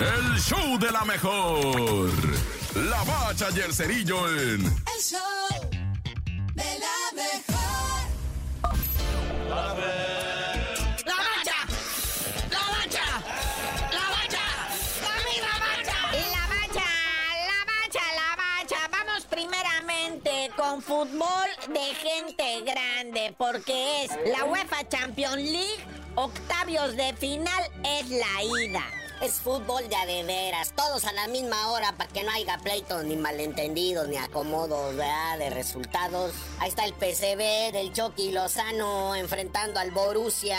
El show de la mejor. La bacha y el cerillo en... El show de la mejor. La bacha, la bacha, la bacha, la misma bacha. La bacha, la bacha, la bacha. Vamos primeramente con fútbol de gente grande, porque es la UEFA Champions League, octavios de final es la ida. Es fútbol de a de veras, todos a la misma hora para que no haya pleitos ni malentendidos ni acomodos de resultados. Ahí está el PCB del Chucky Lozano enfrentando al Borussia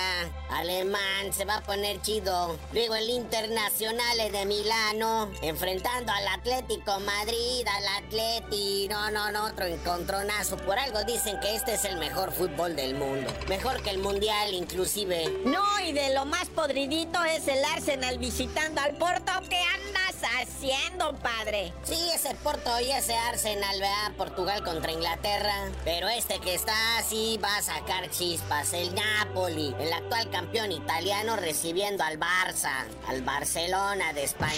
alemán, se va a poner chido. Luego el Internacional de Milano enfrentando al Atlético Madrid, al Atleti. No, no, no, otro encontronazo. Por algo dicen que este es el mejor fútbol del mundo. Mejor que el Mundial inclusive. No, y de lo más podridito es el Arsenal visitando al Porto. ¿Qué andas haciendo, padre? Sí, ese Porto y ese Arsenal, vea, Portugal contra Inglaterra. Pero este que está así va a sacar chispas. El Napoli, el actual campeón italiano, recibiendo al Barça, al Barcelona de España.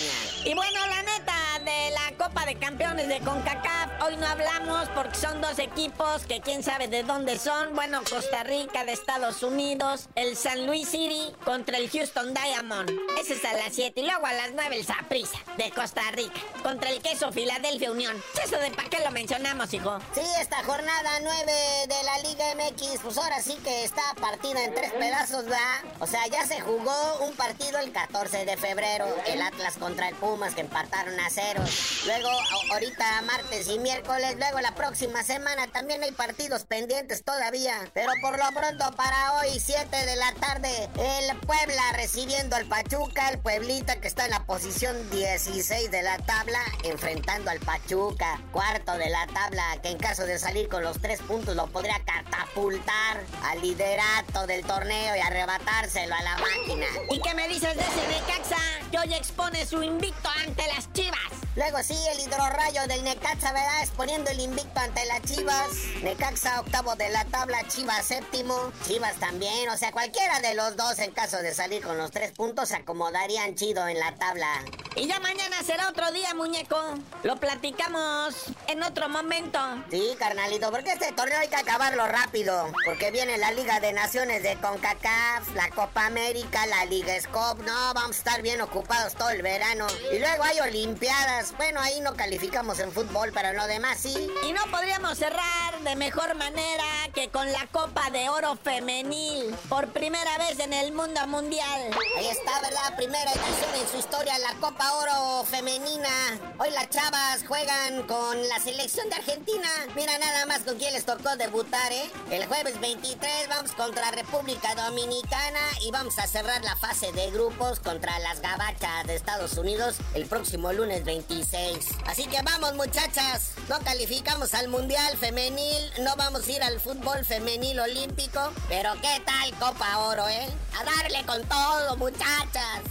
Y bueno, la neta, de la Copa de Campeones de CONCACAF, hoy no hablamos porque son dos equipos que quién sabe de dónde son. Bueno, Costa Rica de Estados Unidos, el San Luis City contra el Houston Diamond. Ese es a las 7 y luego a las 9 el Saprissa de Costa Rica contra el Queso Filadelfia Unión. Eso de para qué lo mencionamos, hijo. Sí, esta jornada 9 de la Liga MX, pues ahora sí que está partida en tres pedazos, ¿verdad? O sea, ya se jugó un partido el 14 de febrero, el Atlas contra el Pumas que empataron a cero. Luego, ahorita martes y miércoles, luego la próxima semana también hay partidos pendientes todavía. Pero por lo pronto para hoy, 7 de la tarde, el Puebla recibiendo al Pachuca, el Que está en la posición 16 de la tabla, enfrentando al Pachuca, cuarto de la tabla, que en caso de salir con los tres puntos lo podría catapultar al liderato del torneo y arrebatárselo a la máquina. ¿Y qué me dices de ese Necaxa que hoy expone su invicto ante las Chivas? Luego sí, el hidrorrayo del Necaxa, ¿verdad? Exponiendo el invicto ante las Chivas. Necaxa octavo de la tabla, Chivas séptimo. Chivas también, o sea, cualquiera de los dos en caso de salir con los tres puntos se acomodarían chido en la tabla. Y ya mañana será otro día, muñeco. Lo platicamos en otro momento. Sí, carnalito, porque este torneo hay que acabarlo rápido. Porque viene la Liga de Naciones de CONCACAF, la Copa América, la Liga Scope. No, vamos a estar bien ocupados todo el verano. Y luego hay Olimpiadas. Bueno, ahí no calificamos en fútbol, pero en lo demás sí. Y no podríamos cerrar de mejor manera que con la Copa de Oro Femenil. Por primera vez en el mundo mundial. Ahí está, ¿verdad? Primera edición en su historia, la Copa Oro Femenina. Hoy las chavas juegan con la selección de Argentina. Mira nada más con quién les tocó debutar, ¿eh? El jueves 23 vamos contra República Dominicana y vamos a cerrar la fase de grupos contra las gabachas de Estados Unidos el próximo lunes 26. Así que vamos, muchachas. No calificamos al Mundial Femenil, no vamos a ir al fútbol femenil olímpico. Pero ¿qué tal Copa Oro, eh? A darle con todo, muchachas.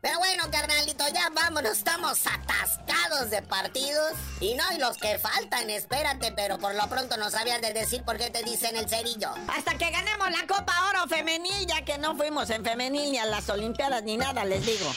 Pero bueno, carnalito, ya vámonos, estamos atascados de partidos. Y no, y los que faltan, espérate, pero por lo pronto no sabías de decir por qué te dicen el cerillo. Hasta que ganemos la Copa Oro Femenil, ya que no fuimos en femenil ni a las Olimpiadas ni nada, les digo.